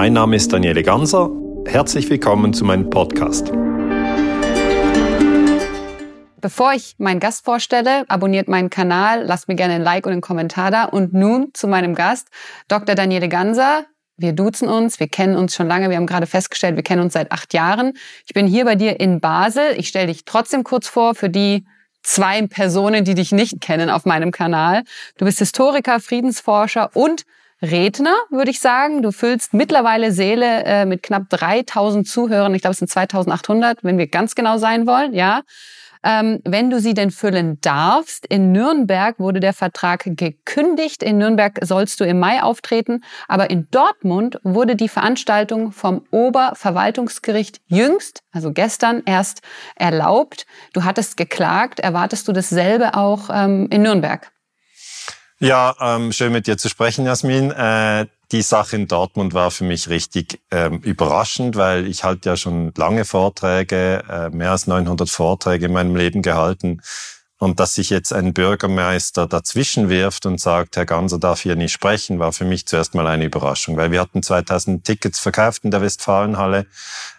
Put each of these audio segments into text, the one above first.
Mein Name ist Daniele Ganser. Herzlich willkommen zu meinem Podcast. Bevor ich meinen Gast vorstelle, abonniert meinen Kanal, lasst mir gerne ein Like und einen Kommentar da. Und nun zu meinem Gast, Dr. Daniele Ganser. Wir duzen uns, wir kennen uns schon lange, wir haben gerade festgestellt, wir kennen uns seit acht Jahren. Ich bin hier bei dir in Basel. Ich stelle dich trotzdem kurz vor für die zwei Personen, die dich nicht kennen auf meinem Kanal. Du bist Historiker, Friedensforscher und Redner, würde ich sagen. Du füllst mittlerweile Seele äh, mit knapp 3000 Zuhörern. Ich glaube, es sind 2800, wenn wir ganz genau sein wollen, ja. Ähm, wenn du sie denn füllen darfst. In Nürnberg wurde der Vertrag gekündigt. In Nürnberg sollst du im Mai auftreten. Aber in Dortmund wurde die Veranstaltung vom Oberverwaltungsgericht jüngst, also gestern erst erlaubt. Du hattest geklagt. Erwartest du dasselbe auch ähm, in Nürnberg? Ja, ähm, schön mit dir zu sprechen, Jasmin. Äh, die Sache in Dortmund war für mich richtig ähm, überraschend, weil ich halt ja schon lange Vorträge, äh, mehr als 900 Vorträge in meinem Leben gehalten. Und dass sich jetzt ein Bürgermeister dazwischen wirft und sagt, Herr Ganser darf hier nicht sprechen, war für mich zuerst mal eine Überraschung, weil wir hatten 2000 Tickets verkauft in der Westfalenhalle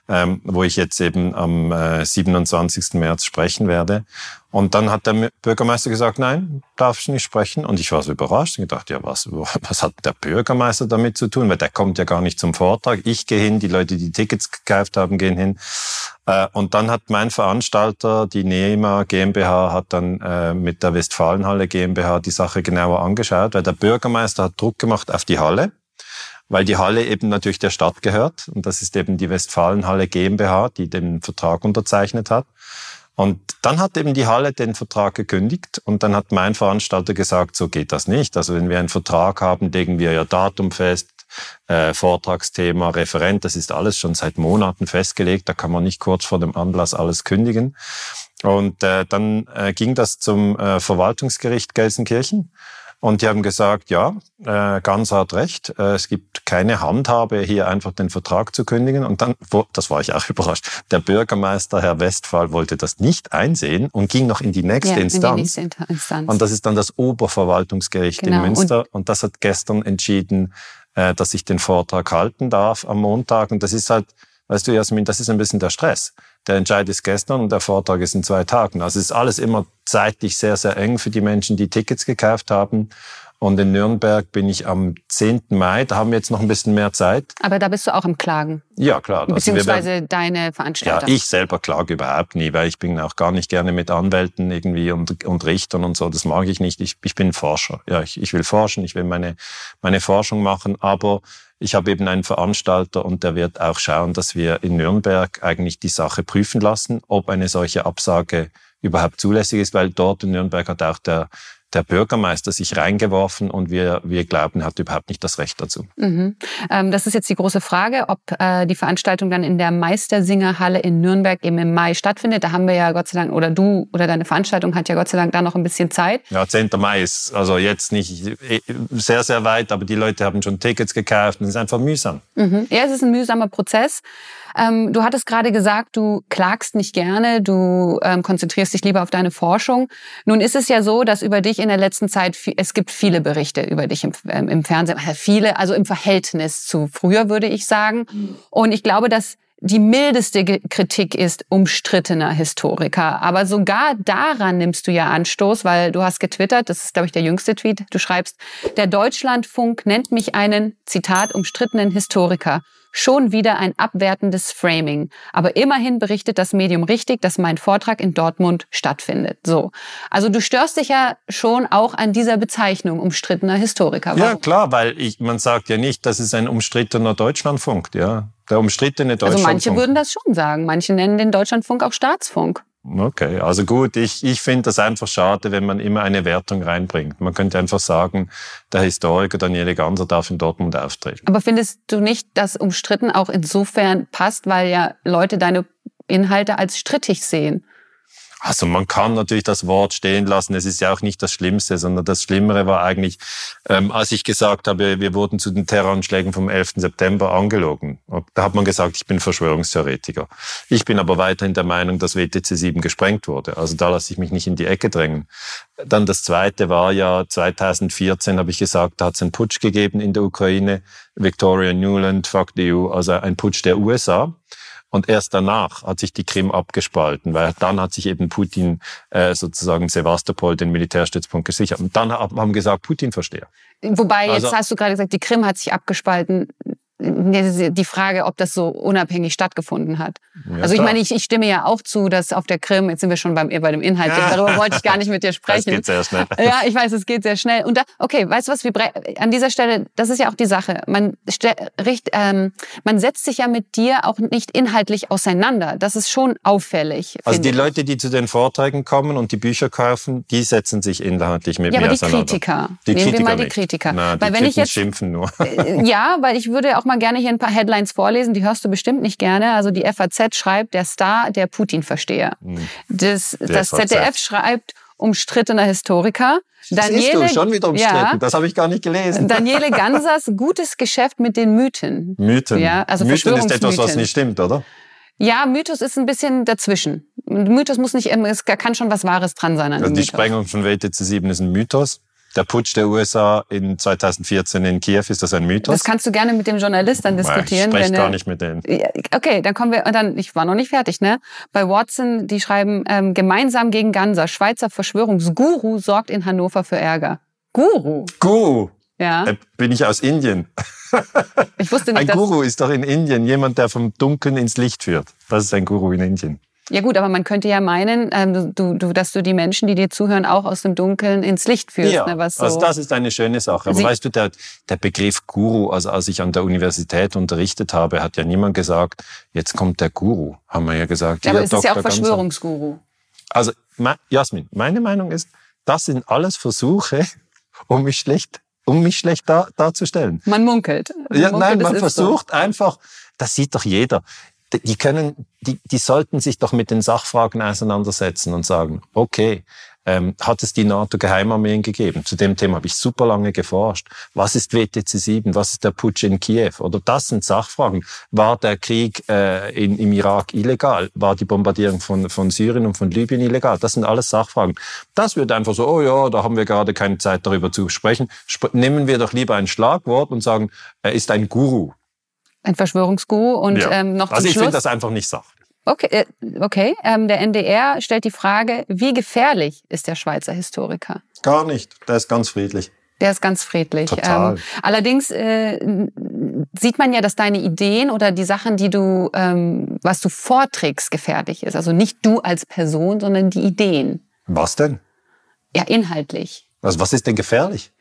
ähm, wo ich jetzt eben am äh, 27. März sprechen werde. Und dann hat der Bürgermeister gesagt, nein, darfst du nicht sprechen. Und ich war so überrascht und gedacht, ja, was, was hat der Bürgermeister damit zu tun? Weil der kommt ja gar nicht zum Vortrag. Ich gehe hin, die Leute, die Tickets gekauft haben, gehen hin. Äh, und dann hat mein Veranstalter, die NEMA GmbH, hat dann äh, mit der Westfalenhalle GmbH die Sache genauer angeschaut, weil der Bürgermeister hat Druck gemacht auf die Halle weil die Halle eben natürlich der Stadt gehört. Und das ist eben die Westfalenhalle GmbH, die den Vertrag unterzeichnet hat. Und dann hat eben die Halle den Vertrag gekündigt und dann hat mein Veranstalter gesagt, so geht das nicht. Also wenn wir einen Vertrag haben, legen wir ja Datum fest, äh, Vortragsthema, Referent, das ist alles schon seit Monaten festgelegt, da kann man nicht kurz vor dem Anlass alles kündigen. Und äh, dann äh, ging das zum äh, Verwaltungsgericht Gelsenkirchen und die haben gesagt, ja, äh, ganz hat recht, äh, es gibt keine Handhabe, hier einfach den Vertrag zu kündigen. Und dann, wo, das war ich auch überrascht, der Bürgermeister, Herr Westphal, wollte das nicht einsehen und ging noch in die nächste, ja, Instanz. In die nächste Instanz. Und das ist dann das Oberverwaltungsgericht genau. in Münster. Und, und das hat gestern entschieden, äh, dass ich den Vortrag halten darf am Montag. Und das ist halt, weißt du, Jasmin, das ist ein bisschen der Stress. Der Entscheid ist gestern und der Vortrag ist in zwei Tagen. Also es ist alles immer zeitlich sehr, sehr eng für die Menschen, die Tickets gekauft haben. Und in Nürnberg bin ich am 10. Mai, da haben wir jetzt noch ein bisschen mehr Zeit. Aber da bist du auch im Klagen. Ja, klar. Also Beziehungsweise werden, deine Veranstalter. Ja, ich selber klage überhaupt nie, weil ich bin auch gar nicht gerne mit Anwälten irgendwie und, und Richtern und so. Das mag ich nicht. Ich, ich bin Forscher. Ja, ich, ich will forschen, ich will meine, meine Forschung machen, aber ich habe eben einen Veranstalter und der wird auch schauen, dass wir in Nürnberg eigentlich die Sache prüfen lassen, ob eine solche Absage überhaupt zulässig ist, weil dort in Nürnberg hat auch der der Bürgermeister sich reingeworfen und wir, wir glauben, er hat überhaupt nicht das Recht dazu. Mhm. Ähm, das ist jetzt die große Frage, ob äh, die Veranstaltung dann in der Meistersingerhalle in Nürnberg eben im Mai stattfindet. Da haben wir ja Gott sei Dank, oder du oder deine Veranstaltung hat ja Gott sei Dank da noch ein bisschen Zeit. Ja, 10. Mai ist also jetzt nicht äh, sehr, sehr weit, aber die Leute haben schon Tickets gekauft und es ist einfach mühsam. Mhm. Ja, es ist ein mühsamer Prozess. Ähm, du hattest gerade gesagt, du klagst nicht gerne, du ähm, konzentrierst dich lieber auf deine Forschung. Nun ist es ja so, dass über dich in der letzten Zeit, es gibt viele Berichte über dich im, ähm, im Fernsehen, äh, viele, also im Verhältnis zu früher würde ich sagen. Und ich glaube, dass die mildeste Kritik ist umstrittener Historiker. Aber sogar daran nimmst du ja Anstoß, weil du hast getwittert, das ist, glaube ich, der jüngste Tweet, du schreibst, der Deutschlandfunk nennt mich einen, Zitat, umstrittenen Historiker. Schon wieder ein abwertendes Framing. Aber immerhin berichtet das Medium richtig, dass mein Vortrag in Dortmund stattfindet. So. Also du störst dich ja schon auch an dieser Bezeichnung umstrittener Historiker. Warum? Ja, klar, weil ich, man sagt ja nicht, das ist ein umstrittener Deutschlandfunk, ja. Der umstrittene Deutschlandfunk. Also manche würden das schon sagen. Manche nennen den Deutschlandfunk auch Staatsfunk. Okay, also gut, ich, ich finde das einfach schade, wenn man immer eine Wertung reinbringt. Man könnte einfach sagen, der Historiker Daniele Ganser darf in Dortmund auftreten. Aber findest du nicht, dass umstritten auch insofern passt, weil ja Leute deine Inhalte als strittig sehen? Also man kann natürlich das Wort stehen lassen. Es ist ja auch nicht das Schlimmste, sondern das Schlimmere war eigentlich, ähm, als ich gesagt habe, wir wurden zu den Terroranschlägen vom 11. September angelogen. Da hat man gesagt, ich bin Verschwörungstheoretiker. Ich bin aber weiterhin der Meinung, dass WTC 7 gesprengt wurde. Also da lasse ich mich nicht in die Ecke drängen. Dann das Zweite war ja 2014, habe ich gesagt, da hat es einen Putsch gegeben in der Ukraine. Victoria Newland, fuck the EU, also ein Putsch der USA. Und erst danach hat sich die Krim abgespalten, weil dann hat sich eben Putin äh, sozusagen Sevastopol, den Militärstützpunkt, gesichert. Und dann haben gesagt, Putin verstehe. Wobei, jetzt also, hast du gerade gesagt, die Krim hat sich abgespalten die Frage, ob das so unabhängig stattgefunden hat. Ja, also ich meine, ich, ich stimme ja auch zu, dass auf der Krim, jetzt sind wir schon beim, bei dem Inhalt, ja. darüber wollte ich gar nicht mit dir sprechen. Das geht sehr schnell. Ja, ich weiß, es geht sehr schnell. Und da, okay, weißt du was, wir an dieser Stelle, das ist ja auch die Sache, man, richt, ähm, man setzt sich ja mit dir auch nicht inhaltlich auseinander. Das ist schon auffällig. Also die ich. Leute, die zu den Vorträgen kommen und die Bücher kaufen, die setzen sich inhaltlich mit ja, mir aber die auseinander. Kritiker. Die Nehmen Kritiker wir mal die Kritiker. Na, die weil wenn ich jetzt, schimpfen nur. Äh, ja, weil ich würde auch mal gerne hier ein paar Headlines vorlesen, die hörst du bestimmt nicht gerne. Also die FAZ schreibt, der Star der Putin-Versteher. Hm. Das, das ZDF schreibt, umstrittener Historiker. Daniele, du, schon wieder umstritten. Ja, das habe ich gar nicht gelesen. Daniele Gansers gutes Geschäft mit den Mythen. Mythen. Ja, also Mythen ist etwas, was nicht stimmt, oder? Ja, Mythos ist ein bisschen dazwischen. Mythos muss nicht, es kann schon was Wahres dran sein an also Die Mythos. Sprengung von WTC 7 ist ein Mythos der Putsch der USA in 2014 in Kiew, ist das ein Mythos? Das kannst du gerne mit dem Journalist dann diskutieren. Ich spreche gar nicht mit denen. Okay, dann kommen wir, und dann, ich war noch nicht fertig, ne? Bei Watson, die schreiben, ähm, gemeinsam gegen Ganser, Schweizer Verschwörungsguru sorgt in Hannover für Ärger. Guru? Guru? Ja. Äh, bin ich aus Indien. Ich wusste nicht, Ein Guru ist doch in Indien jemand, der vom Dunkeln ins Licht führt. Das ist ein Guru in Indien. Ja gut, aber man könnte ja meinen, ähm, du, du, dass du die Menschen, die dir zuhören, auch aus dem Dunkeln ins Licht führst. Ja, ne, was so also das ist eine schöne Sache. Aber Sie weißt du, der, der Begriff Guru, also als ich an der Universität unterrichtet habe, hat ja niemand gesagt, jetzt kommt der Guru, haben wir ja gesagt. Ja, aber es ist ja auch Verschwörungsguru. Also Jasmin, meine Meinung ist, das sind alles Versuche, um mich schlecht, um mich schlecht dar, darzustellen. Man munkelt. Man ja, munkelt, nein, man versucht so. einfach, das sieht doch jeder die können, die, die sollten sich doch mit den Sachfragen auseinandersetzen und sagen, okay, ähm, hat es die NATO-Geheimarmeen gegeben? Zu dem Thema habe ich super lange geforscht. Was ist WTC 7? Was ist der Putsch in Kiew? Oder das sind Sachfragen. War der Krieg äh, in, im Irak illegal? War die Bombardierung von, von Syrien und von Libyen illegal? Das sind alles Sachfragen. Das wird einfach so, oh ja, da haben wir gerade keine Zeit darüber zu sprechen. Sp nehmen wir doch lieber ein Schlagwort und sagen, er ist ein Guru ein Verschwörungsguru und ja. ähm, noch Also ich finde das einfach nicht sachlich. Okay, äh, okay. Ähm, der NDR stellt die Frage, wie gefährlich ist der Schweizer Historiker? Gar nicht. Der ist ganz friedlich. Der ist ganz friedlich. Total. Ähm, allerdings äh, sieht man ja, dass deine Ideen oder die Sachen, die du, ähm, was du vorträgst, gefährlich ist. Also nicht du als Person, sondern die Ideen. Was denn? Ja, inhaltlich. Also was ist denn gefährlich?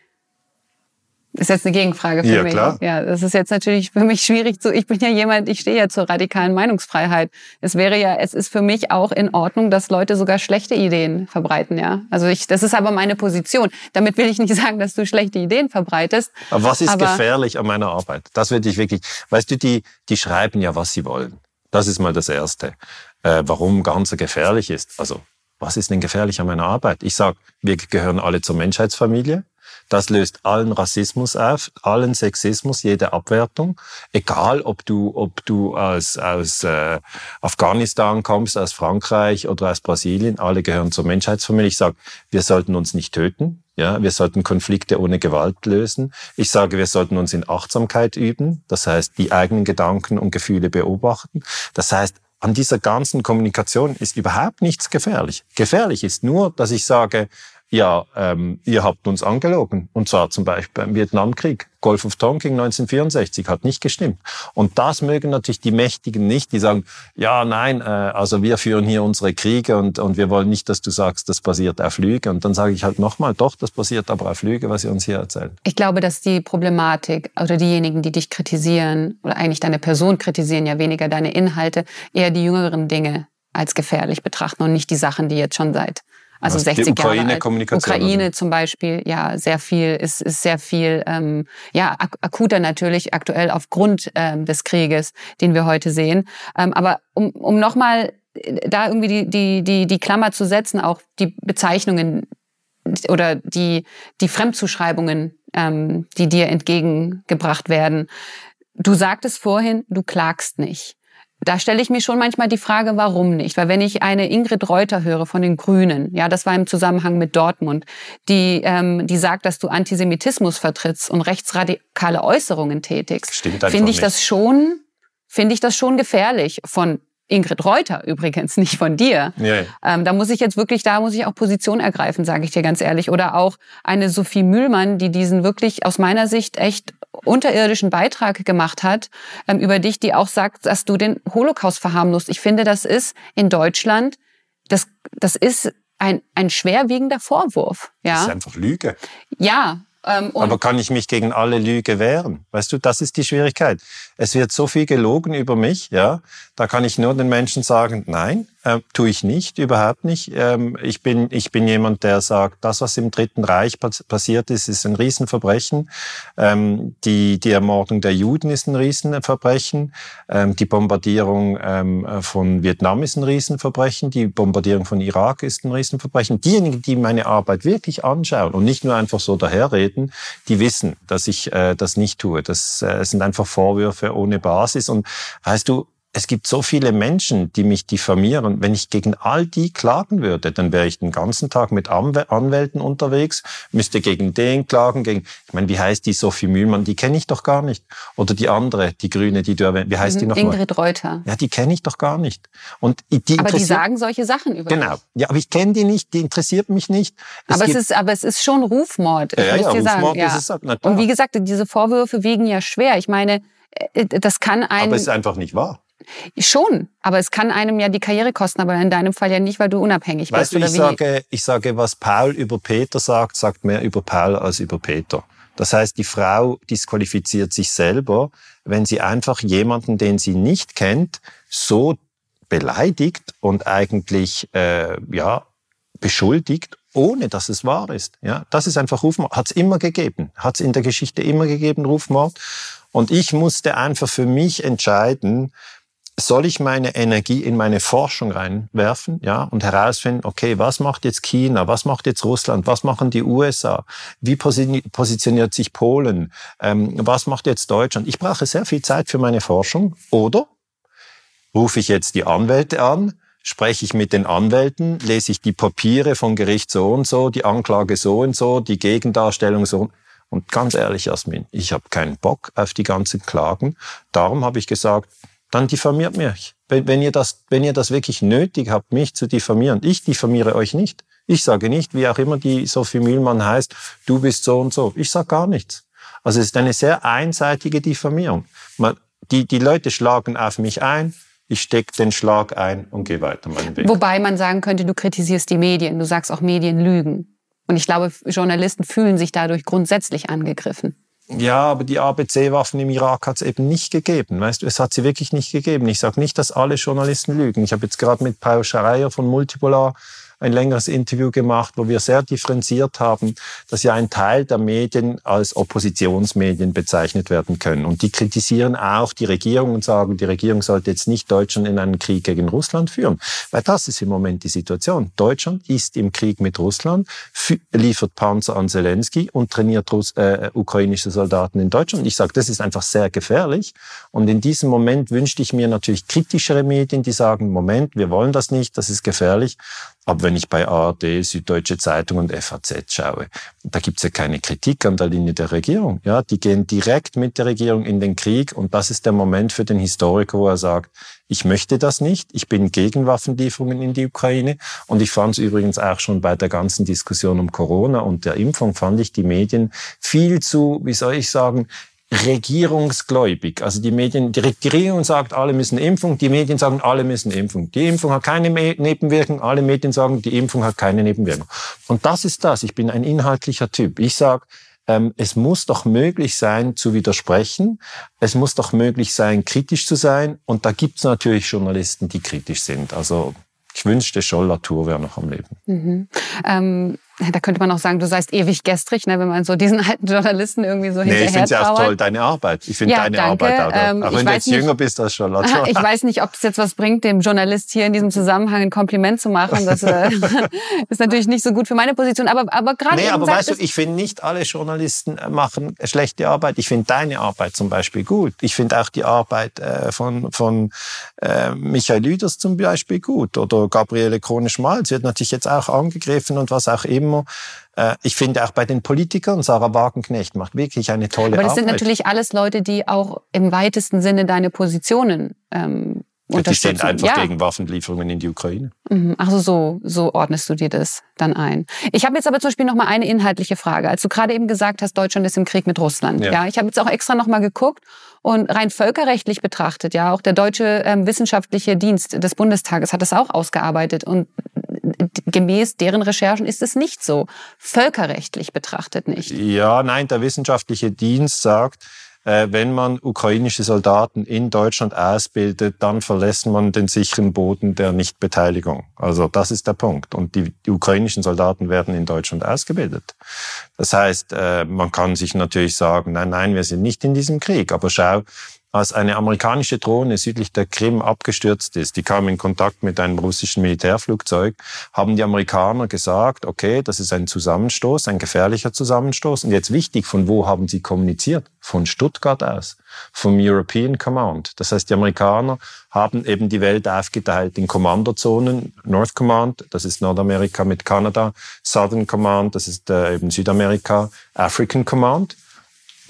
Ist jetzt eine Gegenfrage für ja, mich. Klar. Ja, das ist jetzt natürlich für mich schwierig zu. Ich bin ja jemand, ich stehe ja zur radikalen Meinungsfreiheit. Es wäre ja, es ist für mich auch in Ordnung, dass Leute sogar schlechte Ideen verbreiten, ja. Also ich, das ist aber meine Position. Damit will ich nicht sagen, dass du schlechte Ideen verbreitest. Aber was ist aber gefährlich an meiner Arbeit? Das würde ich wirklich, weißt du, die, die schreiben ja, was sie wollen. Das ist mal das Erste. Äh, warum Ganze gefährlich ist. Also, was ist denn gefährlich an meiner Arbeit? Ich sag, wir gehören alle zur Menschheitsfamilie. Das löst allen Rassismus auf, allen Sexismus, jede Abwertung. Egal, ob du, ob du aus, aus äh, Afghanistan kommst, aus Frankreich oder aus Brasilien, alle gehören zur Menschheitsfamilie. Ich sage, wir sollten uns nicht töten. Ja, wir sollten Konflikte ohne Gewalt lösen. Ich sage, wir sollten uns in Achtsamkeit üben. Das heißt, die eigenen Gedanken und Gefühle beobachten. Das heißt, an dieser ganzen Kommunikation ist überhaupt nichts gefährlich. Gefährlich ist nur, dass ich sage, ja, ähm, ihr habt uns angelogen. Und zwar zum Beispiel beim Vietnamkrieg. Golf of Tonkin 1964 hat nicht gestimmt. Und das mögen natürlich die Mächtigen nicht, die sagen, ja, nein, äh, also wir führen hier unsere Kriege und, und wir wollen nicht, dass du sagst, das basiert auf Lüge. Und dann sage ich halt nochmal, doch, das basiert aber auf Lüge, was ihr uns hier erzählt. Ich glaube, dass die Problematik oder diejenigen, die dich kritisieren oder eigentlich deine Person kritisieren, ja weniger deine Inhalte, eher die jüngeren Dinge als gefährlich betrachten und nicht die Sachen, die jetzt schon seit also Was, 60 Ukraine Jahre alt. Kommunikation Ukraine zum Beispiel, ja, sehr viel, ist, ist sehr viel, ähm, ja, ak akuter natürlich aktuell aufgrund ähm, des Krieges, den wir heute sehen. Ähm, aber um, um nochmal da irgendwie die, die, die, die Klammer zu setzen, auch die Bezeichnungen oder die, die Fremdzuschreibungen, ähm, die dir entgegengebracht werden. Du sagtest vorhin, du klagst nicht. Da stelle ich mir schon manchmal die Frage, warum nicht? Weil wenn ich eine Ingrid Reuter höre von den Grünen, ja, das war im Zusammenhang mit Dortmund, die, ähm, die sagt, dass du Antisemitismus vertrittst und rechtsradikale Äußerungen tätigst, finde ich nicht. das schon, finde ich das schon gefährlich von Ingrid Reuter übrigens, nicht von dir. Ja. Ähm, da muss ich jetzt wirklich, da muss ich auch Position ergreifen, sage ich dir ganz ehrlich. Oder auch eine Sophie Mühlmann, die diesen wirklich aus meiner Sicht echt unterirdischen Beitrag gemacht hat ähm, über dich, die auch sagt, dass du den Holocaust verharmlost. Ich finde, das ist in Deutschland, das, das ist ein, ein schwerwiegender Vorwurf. Ja? Das ist einfach Lüge. Ja, ähm, Aber kann ich mich gegen alle Lüge wehren? Weißt du, das ist die Schwierigkeit. Es wird so viel gelogen über mich, ja. Da kann ich nur den Menschen sagen, nein, äh, tue ich nicht, überhaupt nicht. Ähm, ich, bin, ich bin jemand, der sagt, das, was im Dritten Reich passiert ist, ist ein Riesenverbrechen. Ähm, die, die Ermordung der Juden ist ein Riesenverbrechen. Ähm, die Bombardierung ähm, von Vietnam ist ein Riesenverbrechen. Die Bombardierung von Irak ist ein Riesenverbrechen. Diejenigen, die meine Arbeit wirklich anschauen und nicht nur einfach so daherreden, die wissen, dass ich äh, das nicht tue. Das äh, sind einfach Vorwürfe ohne Basis. Und weißt du, es gibt so viele Menschen, die mich diffamieren. Wenn ich gegen all die klagen würde, dann wäre ich den ganzen Tag mit Anwälten unterwegs, müsste gegen den klagen, gegen, ich meine, wie heißt die Sophie Mühlmann? Die kenne ich doch gar nicht. Oder die andere, die Grüne, die du erwähnt, wie heißt die noch Ingrid Reuter. Ja, die kenne ich doch gar nicht. Und die aber die sagen solche Sachen über Genau. Mich. Ja, aber ich kenne die nicht, die interessiert mich nicht. Es aber, es ist, aber es ist schon Rufmord. Ja, ja, Rufmord sagen. Ist es. Na, Und wie gesagt, diese Vorwürfe wiegen ja schwer. Ich meine, äh, das kann ein... Aber es ist einfach nicht wahr. Schon, aber es kann einem ja die Karriere kosten, aber in deinem Fall ja nicht, weil du unabhängig weißt bist. Du, ich, sage, ich sage, was Paul über Peter sagt, sagt mehr über Paul als über Peter. Das heißt, die Frau disqualifiziert sich selber, wenn sie einfach jemanden, den sie nicht kennt, so beleidigt und eigentlich äh, ja beschuldigt, ohne dass es wahr ist. Ja, das ist einfach Rufmord. Hat es immer gegeben. Hat es in der Geschichte immer gegeben, Rufmord. Und ich musste einfach für mich entscheiden, soll ich meine Energie in meine Forschung reinwerfen, ja, und herausfinden, okay, was macht jetzt China, was macht jetzt Russland, was machen die USA, wie positioniert sich Polen, ähm, was macht jetzt Deutschland? Ich brauche sehr viel Zeit für meine Forschung. Oder rufe ich jetzt die Anwälte an, spreche ich mit den Anwälten, lese ich die Papiere von Gericht so und so, die Anklage so und so, die Gegendarstellung so. Und ganz ehrlich, Jasmin, ich habe keinen Bock auf die ganzen Klagen. Darum habe ich gesagt, dann diffamiert mich. Wenn, wenn, ihr das, wenn ihr das wirklich nötig habt, mich zu diffamieren, ich diffamiere euch nicht. Ich sage nicht, wie auch immer die Sophie Mühlmann heißt, du bist so und so. Ich sage gar nichts. Also es ist eine sehr einseitige Diffamierung. Man, die, die Leute schlagen auf mich ein, ich stecke den Schlag ein und gehe weiter meinen Weg. Wobei man sagen könnte, du kritisierst die Medien, du sagst auch Medien lügen. Und ich glaube, Journalisten fühlen sich dadurch grundsätzlich angegriffen. Ja, aber die ABC-Waffen im Irak hat es eben nicht gegeben. Weißt du, es hat sie wirklich nicht gegeben. Ich sage nicht, dass alle Journalisten lügen. Ich habe jetzt gerade mit Paul Schreier von Multipolar ein längeres Interview gemacht, wo wir sehr differenziert haben, dass ja ein Teil der Medien als Oppositionsmedien bezeichnet werden können. Und die kritisieren auch die Regierung und sagen, die Regierung sollte jetzt nicht Deutschland in einen Krieg gegen Russland führen. Weil das ist im Moment die Situation. Deutschland ist im Krieg mit Russland, liefert Panzer an Zelensky und trainiert Russ äh, ukrainische Soldaten in Deutschland. Ich sage, das ist einfach sehr gefährlich. Und in diesem Moment wünschte ich mir natürlich kritischere Medien, die sagen, Moment, wir wollen das nicht, das ist gefährlich. Aber wenn ich bei ARD, Süddeutsche Zeitung und FAZ schaue, da gibt's ja keine Kritik an der Linie der Regierung. Ja, die gehen direkt mit der Regierung in den Krieg und das ist der Moment für den Historiker, wo er sagt, ich möchte das nicht, ich bin gegen Waffenlieferungen in die Ukraine und ich fand es übrigens auch schon bei der ganzen Diskussion um Corona und der Impfung, fand ich die Medien viel zu, wie soll ich sagen, regierungsgläubig. Also die Medien, die Regierung sagt, alle müssen Impfung, die Medien sagen, alle müssen Impfung. Die Impfung hat keine Nebenwirkung, alle Medien sagen, die Impfung hat keine Nebenwirkung. Und das ist das. Ich bin ein inhaltlicher Typ. Ich sage, ähm, es muss doch möglich sein, zu widersprechen. Es muss doch möglich sein, kritisch zu sein. Und da gibt es natürlich Journalisten, die kritisch sind. Also ich wünschte, Scholl Latour wäre noch am Leben. Mhm. Ähm da könnte man auch sagen, du seist ewig gestrig, ne, wenn man so diesen alten Journalisten irgendwie so nee, hinterher Nee, ich finde es ja auch toll, deine Arbeit. Ich finde ja, deine danke. Arbeit auch. Ähm, auch wenn du jetzt nicht, jünger bist als Charlotte. Ich weiß nicht, ob es jetzt was bringt, dem Journalist hier in diesem Zusammenhang ein Kompliment zu machen. Das äh, ist natürlich nicht so gut für meine Position. Aber, aber gerade. Nee, aber weißt du, ich finde nicht alle Journalisten äh, machen schlechte Arbeit. Ich finde deine Arbeit zum Beispiel gut. Ich finde auch die Arbeit äh, von, von äh, Michael Lüders zum Beispiel gut. Oder Gabriele Krone-Schmalz wird natürlich jetzt auch angegriffen und was auch immer. Äh, ich finde auch bei den Politikern, Sarah Wagenknecht macht wirklich eine tolle Arbeit. Aber das Arbeit. sind natürlich alles Leute, die auch im weitesten Sinne deine Positionen ähm, ja, die sind einfach ja. gegen Waffenlieferungen in die Ukraine. Mhm. Also so, so ordnest du dir das dann ein. Ich habe jetzt aber zum Beispiel noch mal eine inhaltliche Frage. Als du gerade eben gesagt hast, Deutschland ist im Krieg mit Russland. Ja, ja ich habe jetzt auch extra noch mal geguckt und rein völkerrechtlich betrachtet, ja, auch der deutsche ähm, wissenschaftliche Dienst des Bundestages hat das auch ausgearbeitet und gemäß deren Recherchen ist es nicht so. Völkerrechtlich betrachtet nicht. Ja, nein, der wissenschaftliche Dienst sagt, äh, wenn man ukrainische Soldaten in Deutschland ausbildet, dann verlässt man den sicheren Boden der Nichtbeteiligung. Also das ist der Punkt. Und die, die ukrainischen Soldaten werden in Deutschland ausgebildet. Das heißt, äh, man kann sich natürlich sagen, nein, nein, wir sind nicht in diesem Krieg. Aber schau, als eine amerikanische Drohne südlich der Krim abgestürzt ist, die kam in Kontakt mit einem russischen Militärflugzeug, haben die Amerikaner gesagt, okay, das ist ein Zusammenstoß, ein gefährlicher Zusammenstoß. Und jetzt wichtig, von wo haben sie kommuniziert? Von Stuttgart aus, vom European Command. Das heißt, die Amerikaner haben eben die Welt aufgeteilt in Kommandozonen. North Command, das ist Nordamerika mit Kanada, Southern Command, das ist äh, eben Südamerika, African Command.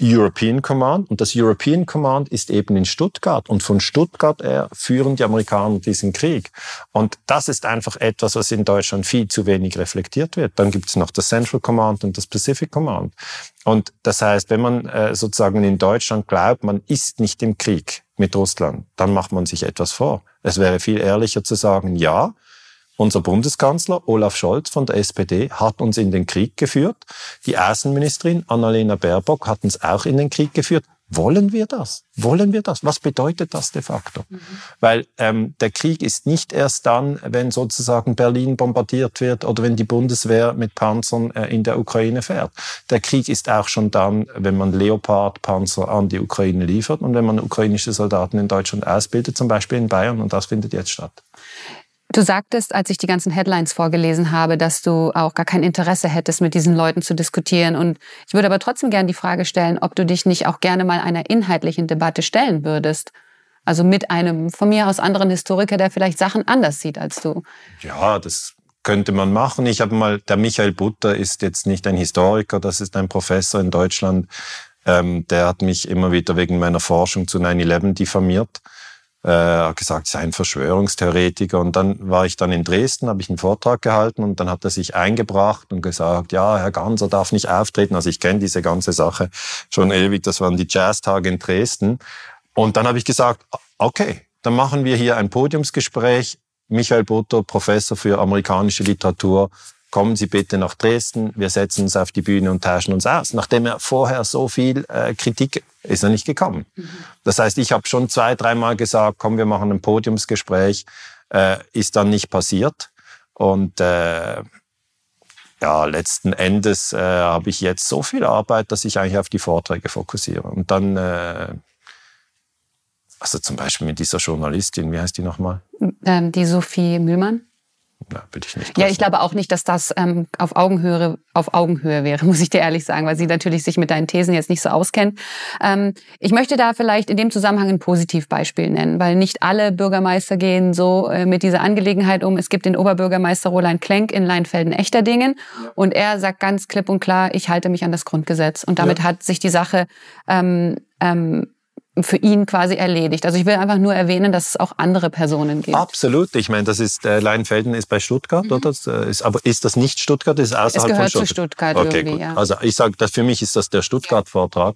European Command und das European Command ist eben in Stuttgart und von Stuttgart her führen die Amerikaner diesen Krieg. Und das ist einfach etwas, was in Deutschland viel zu wenig reflektiert wird. Dann gibt es noch das Central Command und das Pacific Command. Und das heißt, wenn man äh, sozusagen in Deutschland glaubt, man ist nicht im Krieg mit Russland, dann macht man sich etwas vor. Es wäre viel ehrlicher zu sagen, ja, unser Bundeskanzler Olaf Scholz von der SPD hat uns in den Krieg geführt. Die Außenministerin Annalena Baerbock hat uns auch in den Krieg geführt. Wollen wir das? Wollen wir das? Was bedeutet das de facto? Mhm. Weil ähm, der Krieg ist nicht erst dann, wenn sozusagen Berlin bombardiert wird oder wenn die Bundeswehr mit Panzern äh, in der Ukraine fährt. Der Krieg ist auch schon dann, wenn man Leopard-Panzer an die Ukraine liefert und wenn man ukrainische Soldaten in Deutschland ausbildet, zum Beispiel in Bayern. Und das findet jetzt statt. Du sagtest, als ich die ganzen Headlines vorgelesen habe, dass du auch gar kein Interesse hättest, mit diesen Leuten zu diskutieren. Und ich würde aber trotzdem gerne die Frage stellen, ob du dich nicht auch gerne mal einer inhaltlichen Debatte stellen würdest. Also mit einem von mir aus anderen Historiker, der vielleicht Sachen anders sieht als du. Ja, das könnte man machen. Ich habe mal, der Michael Butter ist jetzt nicht ein Historiker, das ist ein Professor in Deutschland. Ähm, der hat mich immer wieder wegen meiner Forschung zu 9-11 diffamiert äh, gesagt, sei ein Verschwörungstheoretiker. Und dann war ich dann in Dresden, habe ich einen Vortrag gehalten und dann hat er sich eingebracht und gesagt, ja, Herr Ganser darf nicht auftreten. Also ich kenne diese ganze Sache schon ewig. Das waren die Jazztage in Dresden. Und dann habe ich gesagt, okay, dann machen wir hier ein Podiumsgespräch. Michael Butter, Professor für amerikanische Literatur, kommen Sie bitte nach Dresden, wir setzen uns auf die Bühne und tauschen uns aus. Nachdem er vorher so viel äh, Kritik ist er nicht gekommen. Mhm. Das heißt, ich habe schon zwei, dreimal gesagt, komm, wir machen ein Podiumsgespräch, äh, ist dann nicht passiert. Und äh, ja, letzten Endes äh, habe ich jetzt so viel Arbeit, dass ich eigentlich auf die Vorträge fokussiere. Und dann, äh, also zum Beispiel mit dieser Journalistin, wie heißt die nochmal? Ähm, die Sophie Mühlmann. Na, würde ich nicht. Ja, ich glaube auch nicht, dass das ähm, auf, Augenhöhe, auf Augenhöhe wäre, muss ich dir ehrlich sagen, weil sie natürlich sich mit deinen Thesen jetzt nicht so auskennt. Ähm, ich möchte da vielleicht in dem Zusammenhang ein Positivbeispiel nennen, weil nicht alle Bürgermeister gehen so äh, mit dieser Angelegenheit um. Es gibt den Oberbürgermeister Roland Klenk in Leinfelden-Echterdingen ja. und er sagt ganz klipp und klar, ich halte mich an das Grundgesetz. Und damit ja. hat sich die Sache ähm, ähm, für ihn quasi erledigt. Also ich will einfach nur erwähnen, dass es auch andere Personen gibt. Absolut. Ich meine, das ist äh, Leinfelden ist bei Stuttgart, mhm. oder? Äh, ist, aber ist das nicht Stuttgart? Das ist außerhalb es gehört von Stuttgart. zu Stuttgart okay, gut. Ja. Also ich sage, für mich ist das der Stuttgart-Vortrag.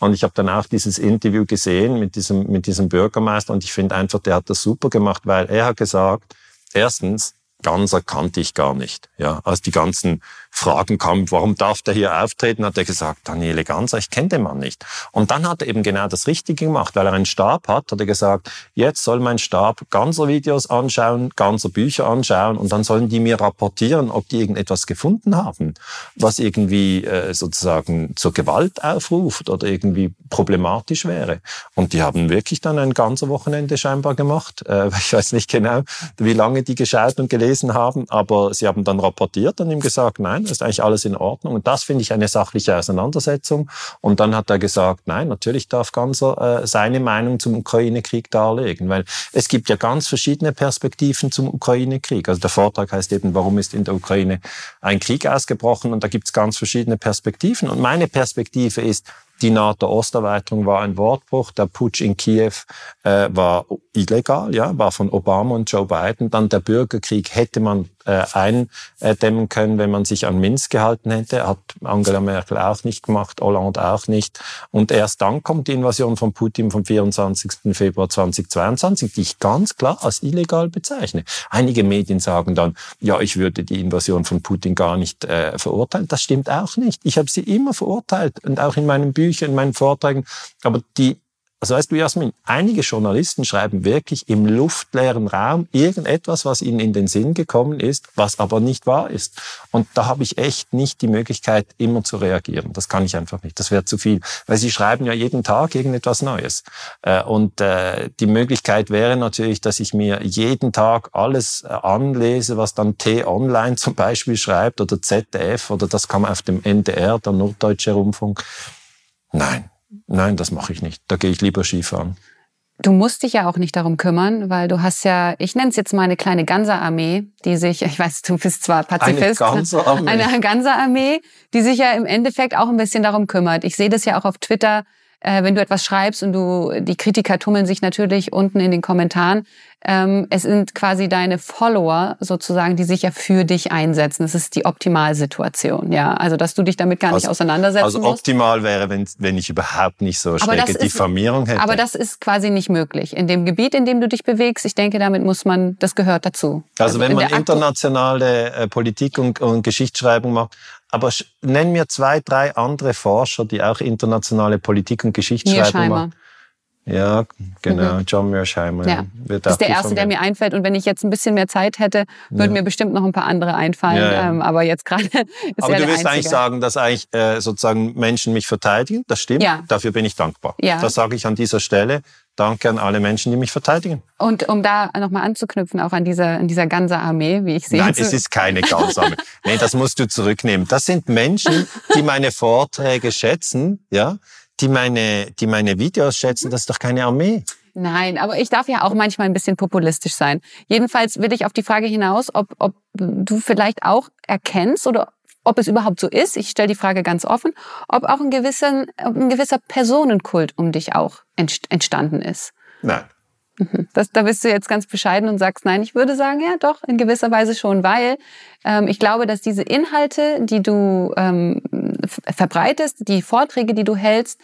Und ich habe dann auch dieses Interview gesehen mit diesem, mit diesem Bürgermeister und ich finde einfach, der hat das super gemacht, weil er hat gesagt, erstens, Ganser kannte ich gar nicht. Ja, als die ganzen Fragen kamen, warum darf der hier auftreten, hat er gesagt, Daniele Ganser, ich kenne den Mann nicht. Und dann hat er eben genau das Richtige gemacht, weil er einen Stab hat, hat er gesagt, jetzt soll mein Stab ganzer Videos anschauen, ganzer Bücher anschauen und dann sollen die mir rapportieren, ob die irgendetwas gefunden haben, was irgendwie äh, sozusagen zur Gewalt aufruft oder irgendwie problematisch wäre. Und die haben wirklich dann ein ganzer Wochenende scheinbar gemacht. Äh, ich weiß nicht genau, wie lange die geschaut und gelesen haben, aber sie haben dann rapportiert und ihm gesagt, nein, das ist eigentlich alles in Ordnung. Und das finde ich eine sachliche Auseinandersetzung. Und dann hat er gesagt, nein, natürlich darf Ganser äh, seine Meinung zum Ukraine-Krieg darlegen, weil es gibt ja ganz verschiedene Perspektiven zum Ukraine-Krieg. Also der Vortrag heißt eben, warum ist in der Ukraine ein Krieg ausgebrochen? Und da gibt es ganz verschiedene Perspektiven. Und meine Perspektive ist, die NATO-Osterweiterung war ein Wortbruch. Der Putsch in Kiew äh, war illegal, ja, war von Obama und Joe Biden. Dann der Bürgerkrieg hätte man äh, eindämmen können, wenn man sich an Minsk gehalten hätte. Hat Angela Merkel auch nicht gemacht, Hollande auch nicht. Und erst dann kommt die Invasion von Putin vom 24. Februar 2022, die ich ganz klar als illegal bezeichne. Einige Medien sagen dann, ja, ich würde die Invasion von Putin gar nicht äh, verurteilen. Das stimmt auch nicht. Ich habe sie immer verurteilt und auch in meinen Büchern, in meinen Vorträgen. Aber die also weißt du, Jasmin, einige Journalisten schreiben wirklich im luftleeren Raum irgendetwas, was ihnen in den Sinn gekommen ist, was aber nicht wahr ist. Und da habe ich echt nicht die Möglichkeit, immer zu reagieren. Das kann ich einfach nicht. Das wäre zu viel. Weil sie schreiben ja jeden Tag irgendetwas Neues. Äh, und äh, die Möglichkeit wäre natürlich, dass ich mir jeden Tag alles äh, anlese, was dann T-Online zum Beispiel schreibt oder ZDF oder das kam auf dem NDR, der Norddeutsche Rundfunk. Nein, Nein, das mache ich nicht. Da gehe ich lieber Skifahren. Du musst dich ja auch nicht darum kümmern, weil du hast ja, ich nenne es jetzt mal eine kleine Ganser-Armee, die sich, ich weiß, du bist zwar Pazifist, eine Ganser-Armee, eine Ganser-Armee, die sich ja im Endeffekt auch ein bisschen darum kümmert. Ich sehe das ja auch auf Twitter, äh, wenn du etwas schreibst und du, die Kritiker tummeln sich natürlich unten in den Kommentaren. Ähm, es sind quasi deine Follower sozusagen, die sich ja für dich einsetzen. Das ist die Optimalsituation, ja. Also, dass du dich damit gar nicht also, auseinandersetzen also musst. Also optimal wäre, wenn, wenn ich überhaupt nicht so schräge Diffamierung hätte. Aber das ist quasi nicht möglich. In dem Gebiet, in dem du dich bewegst, ich denke, damit muss man, das gehört dazu. Also, wenn man internationale äh, Politik und, und Geschichtsschreibung macht, aber nenn mir zwei, drei andere Forscher, die auch internationale Politik und Geschichtsschreibung machen. Ja, genau, mhm. John Mearsheimer. Ja. Das ist der erste, der mir einfällt. Und wenn ich jetzt ein bisschen mehr Zeit hätte, würden ja. mir bestimmt noch ein paar andere einfallen. Ja, ja. Ähm, aber jetzt gerade ist Aber du willst eigentlich sagen, dass eigentlich äh, sozusagen Menschen mich verteidigen. Das stimmt. Ja. Dafür bin ich dankbar. Ja. Das sage ich an dieser Stelle. Danke an alle Menschen, die mich verteidigen. Und um da nochmal anzuknüpfen, auch an dieser, an dieser ganze Armee, wie ich sehe. Nein, es ist keine ganze Armee. nee, das musst du zurücknehmen. Das sind Menschen, die meine Vorträge schätzen, ja, die meine, die meine Videos schätzen. Das ist doch keine Armee. Nein, aber ich darf ja auch manchmal ein bisschen populistisch sein. Jedenfalls will ich auf die Frage hinaus, ob, ob du vielleicht auch erkennst oder ob es überhaupt so ist, ich stelle die Frage ganz offen, ob auch ein gewisser, ein gewisser Personenkult um dich auch entstanden ist. Nein. Mhm. Das, da bist du jetzt ganz bescheiden und sagst, nein, ich würde sagen, ja doch, in gewisser Weise schon, weil ähm, ich glaube, dass diese Inhalte, die du ähm, verbreitest, die Vorträge, die du hältst,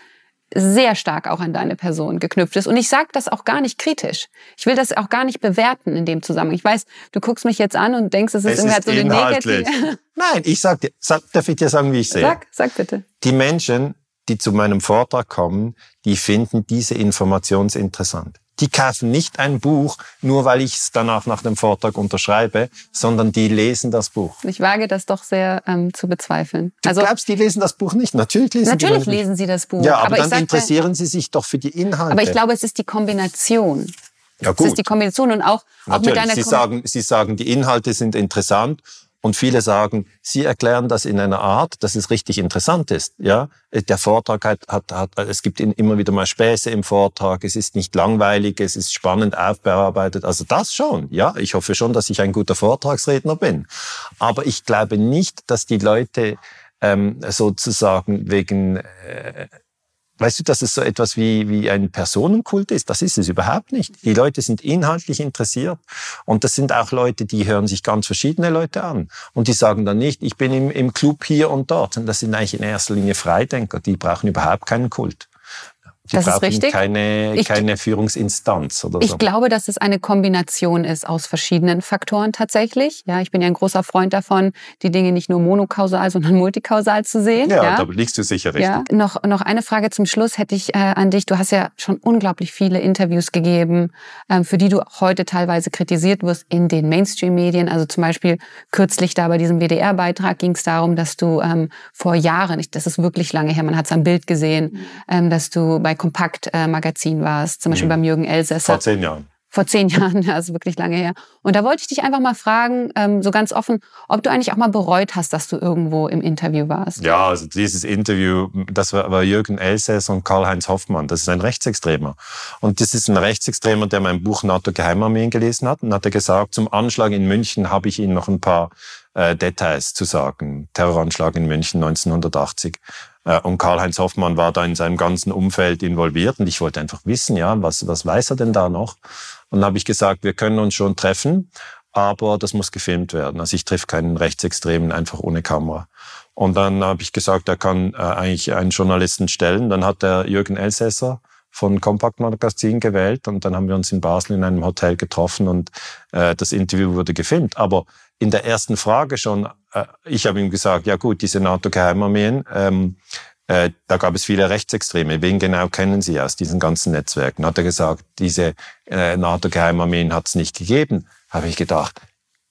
sehr stark auch an deine Person geknüpft ist. Und ich sage das auch gar nicht kritisch. Ich will das auch gar nicht bewerten in dem Zusammenhang. Ich weiß, du guckst mich jetzt an und denkst, es ist irgendwie halt so eine negative... Nein, ich sag dir, sag, darf ich dir sagen, wie ich sehe? Sag, sag bitte. Die Menschen, die zu meinem Vortrag kommen, die finden diese Information interessant. Die kaufen nicht ein Buch, nur weil ich es danach nach dem Vortrag unterschreibe, sondern die lesen das Buch. Ich wage das doch sehr ähm, zu bezweifeln. Du also, glaubst, die lesen das Buch nicht? Natürlich lesen natürlich die lesen sie das Buch. Ja, aber, aber dann interessieren sie sich doch für die Inhalte. Aber ich glaube, es ist die Kombination. Ja, gut. Es ist die Kombination und auch, auch mit deiner sie sagen, sie sagen, die Inhalte sind interessant und viele sagen, sie erklären das in einer Art, dass es richtig interessant ist. Ja, der Vortrag hat, hat, hat es gibt immer wieder mal Späße im Vortrag. Es ist nicht langweilig, es ist spannend aufbearbeitet. Also das schon. Ja, ich hoffe schon, dass ich ein guter Vortragsredner bin. Aber ich glaube nicht, dass die Leute ähm, sozusagen wegen äh, Weißt du, dass es so etwas wie, wie ein Personenkult ist? Das ist es überhaupt nicht. Die Leute sind inhaltlich interessiert. Und das sind auch Leute, die hören sich ganz verschiedene Leute an. Und die sagen dann nicht, ich bin im, im Club hier und dort. Und das sind eigentlich in erster Linie Freidenker. Die brauchen überhaupt keinen Kult. Die das ist brauchen richtig. keine, Ich- keine Führungsinstanz oder Ich so. glaube, dass es eine Kombination ist aus verschiedenen Faktoren tatsächlich. Ja, ich bin ja ein großer Freund davon, die Dinge nicht nur monokausal, sondern multikausal zu sehen. ja, da liegst du sicher richtig. Ja, noch, noch eine Frage zum Schluss hätte ich äh, an dich. Du hast ja schon unglaublich viele Interviews gegeben, ähm, für die du auch heute teilweise kritisiert wirst in den Mainstream-Medien. Also zum Beispiel kürzlich da bei diesem WDR-Beitrag ging es darum, dass du ähm, vor Jahren, ich, das ist wirklich lange her, man hat es am Bild gesehen, ähm, dass du bei Kompakt-Magazin warst, zum Beispiel Mhm. beim Jürgen Elsässer Vor zehn Jahren. vor zehn Jahren, also wirklich lange her. Und da wollte ich dich einfach mal fragen, ähm, so ganz offen, ob du eigentlich auch mal bereut hast, dass du irgendwo im Interview warst. Ja, also dieses Interview, das war, war Jürgen Elsäss und Karl-Heinz Hoffmann. Das ist ein Rechtsextremer. Und das ist ein Rechtsextremer, der mein Buch NATO Geheimarmeen gelesen hat. Und hat er gesagt, zum Anschlag in München habe ich Ihnen noch ein paar äh, Details zu sagen. Terroranschlag in München 1980. Äh, Und Karl-Heinz Hoffmann war da in seinem ganzen Umfeld involviert. Und ich wollte einfach wissen, ja, was, was weiß er denn da noch? Und dann habe ich gesagt, wir können uns schon treffen, aber das muss gefilmt werden. Also ich treffe keinen Rechtsextremen einfach ohne Kamera. Und dann habe ich gesagt, er kann äh, eigentlich einen Journalisten stellen. Dann hat der Jürgen Elsässer von Compact Magazin gewählt und dann haben wir uns in Basel in einem Hotel getroffen und äh, das Interview wurde gefilmt. Aber in der ersten Frage schon, äh, ich habe ihm gesagt, ja gut, diese NATO-Geheimarmeen, ähm, äh, da gab es viele Rechtsextreme. Wen genau kennen Sie aus diesen ganzen Netzwerken? Hat er gesagt, diese äh, NATO-Geheimarmeen hat es nicht gegeben. Habe ich gedacht,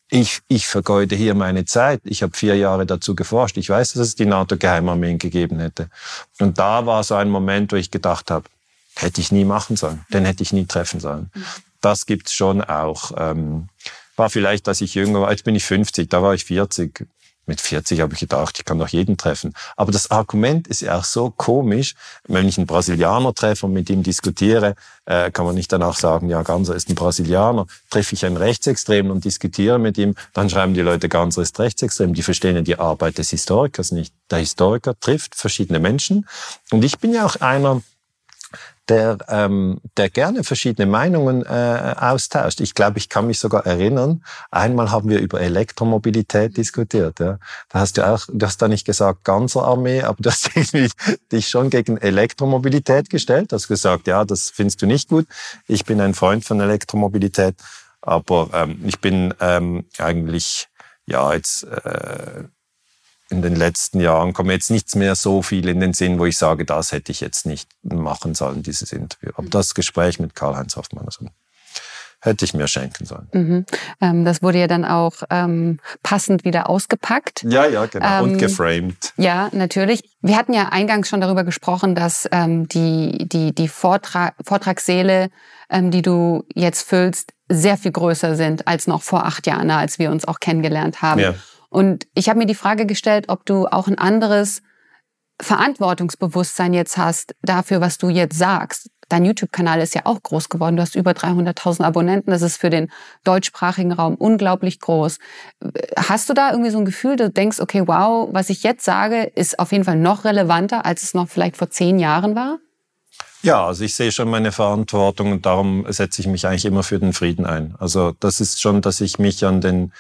ich, ich vergeude hier meine Zeit. Ich habe vier Jahre dazu geforscht. Ich weiß, dass es die NATO-Geheimarmeen gegeben hätte. Und da war so ein Moment, wo ich gedacht habe, hätte ich nie machen sollen. Den hätte ich nie treffen sollen. Das gibt's schon auch. Ähm, war vielleicht, dass ich jünger war. Jetzt bin ich 50, da war ich 40. Mit 40 habe ich gedacht, ich kann doch jeden treffen. Aber das Argument ist ja auch so komisch. Wenn ich einen Brasilianer treffe und mit ihm diskutiere, äh, kann man nicht danach sagen, ja, Ganser ist ein Brasilianer. Treffe ich einen Rechtsextremen und diskutiere mit ihm, dann schreiben die Leute, Ganser ist rechtsextrem. Die verstehen ja die Arbeit des Historikers nicht. Der Historiker trifft verschiedene Menschen. Und ich bin ja auch einer, der, ähm, der gerne verschiedene Meinungen äh, austauscht. Ich glaube, ich kann mich sogar erinnern, einmal haben wir über Elektromobilität diskutiert. Ja. Da hast du auch, du hast da nicht gesagt ganzer Armee, aber du hast dich schon gegen Elektromobilität gestellt. Du hast gesagt, ja, das findest du nicht gut. Ich bin ein Freund von Elektromobilität, aber ähm, ich bin ähm, eigentlich ja jetzt äh, in den letzten Jahren kommt jetzt nichts mehr so viel in den Sinn, wo ich sage, das hätte ich jetzt nicht machen sollen, dieses Interview. Aber das Gespräch mit Karl-Heinz Hoffmann, also, hätte ich mir schenken sollen. Mhm. Ähm, das wurde ja dann auch ähm, passend wieder ausgepackt. Ja, ja, genau. Ähm, Und geframed. Ja, natürlich. Wir hatten ja eingangs schon darüber gesprochen, dass ähm, die, die, die Vortrag, Vortragssäle, ähm, die du jetzt füllst, sehr viel größer sind als noch vor acht Jahren, als wir uns auch kennengelernt haben. Ja. Und ich habe mir die Frage gestellt, ob du auch ein anderes Verantwortungsbewusstsein jetzt hast dafür, was du jetzt sagst. Dein YouTube-Kanal ist ja auch groß geworden. Du hast über 300.000 Abonnenten. Das ist für den deutschsprachigen Raum unglaublich groß. Hast du da irgendwie so ein Gefühl, du denkst, okay, wow, was ich jetzt sage, ist auf jeden Fall noch relevanter, als es noch vielleicht vor zehn Jahren war? Ja, also ich sehe schon meine Verantwortung und darum setze ich mich eigentlich immer für den Frieden ein. Also das ist schon, dass ich mich an den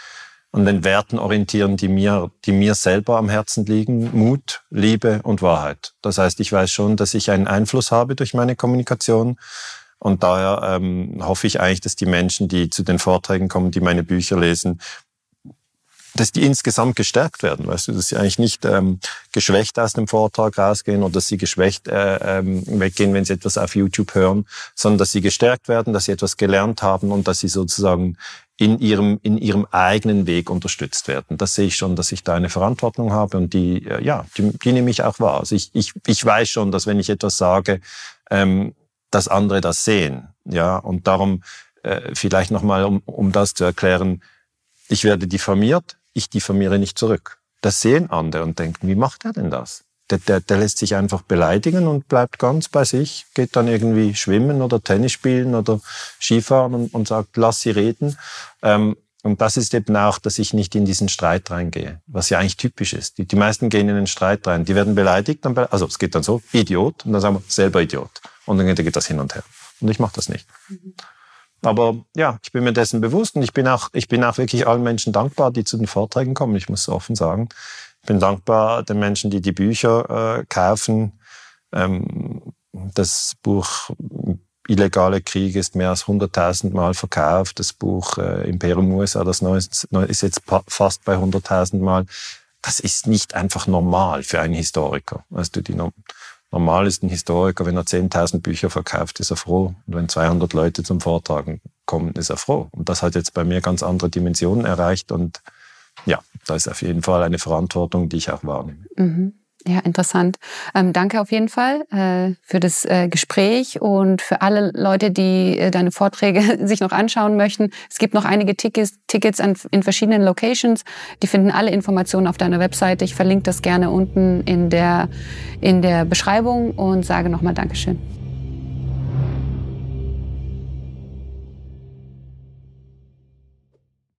an den Werten orientieren, die mir, die mir selber am Herzen liegen. Mut, Liebe und Wahrheit. Das heißt, ich weiß schon, dass ich einen Einfluss habe durch meine Kommunikation. Und daher ähm, hoffe ich eigentlich, dass die Menschen, die zu den Vorträgen kommen, die meine Bücher lesen, dass die insgesamt gestärkt werden, weißt du, dass sie eigentlich nicht ähm, geschwächt aus dem Vortrag rausgehen oder dass sie geschwächt äh, ähm, weggehen, wenn sie etwas auf YouTube hören, sondern dass sie gestärkt werden, dass sie etwas gelernt haben und dass sie sozusagen in ihrem, in ihrem eigenen Weg unterstützt werden. Das sehe ich schon, dass ich da eine Verantwortung habe und die, äh, ja, die, die nehme ich auch wahr. Also ich, ich, ich weiß schon, dass wenn ich etwas sage, ähm, dass andere das sehen. Ja, und darum äh, vielleicht nochmal, um, um das zu erklären, ich werde diffamiert, ich diffamiere nicht zurück. Das sehen andere und denken, wie macht er denn das? Der, der, der lässt sich einfach beleidigen und bleibt ganz bei sich, geht dann irgendwie schwimmen oder Tennis spielen oder Skifahren und, und sagt, lass sie reden. Ähm, und das ist eben auch, dass ich nicht in diesen Streit reingehe, was ja eigentlich typisch ist. Die, die meisten gehen in den Streit rein, die werden beleidigt, dann, also es geht dann so, Idiot, und dann sagen wir, selber Idiot. Und dann geht das hin und her. Und ich mache das nicht. Mhm. Aber ja, ich bin mir dessen bewusst und ich bin auch, ich bin auch wirklich allen Menschen dankbar, die zu den Vorträgen kommen. Ich muss so offen sagen. Bin dankbar den Menschen, die die Bücher äh, kaufen. Ähm, Das Buch Illegale Krieg ist mehr als 100.000 Mal verkauft. Das Buch äh, Imperium USA, das Neue, ist jetzt fast bei 100.000 Mal. Das ist nicht einfach normal für einen Historiker. Weißt du, die normal ist ein Historiker, wenn er 10.000 Bücher verkauft, ist er froh. Und wenn 200 Leute zum Vortragen kommen, ist er froh. Und das hat jetzt bei mir ganz andere Dimensionen erreicht. Und ja, da ist auf jeden Fall eine Verantwortung, die ich auch wahrnehme. Mhm. Ja, interessant. Ähm, danke auf jeden Fall äh, für das äh, Gespräch und für alle Leute, die äh, deine Vorträge sich noch anschauen möchten. Es gibt noch einige Tickets, Tickets an, in verschiedenen Locations. Die finden alle Informationen auf deiner Webseite. Ich verlinke das gerne unten in der, in der Beschreibung und sage nochmal Dankeschön.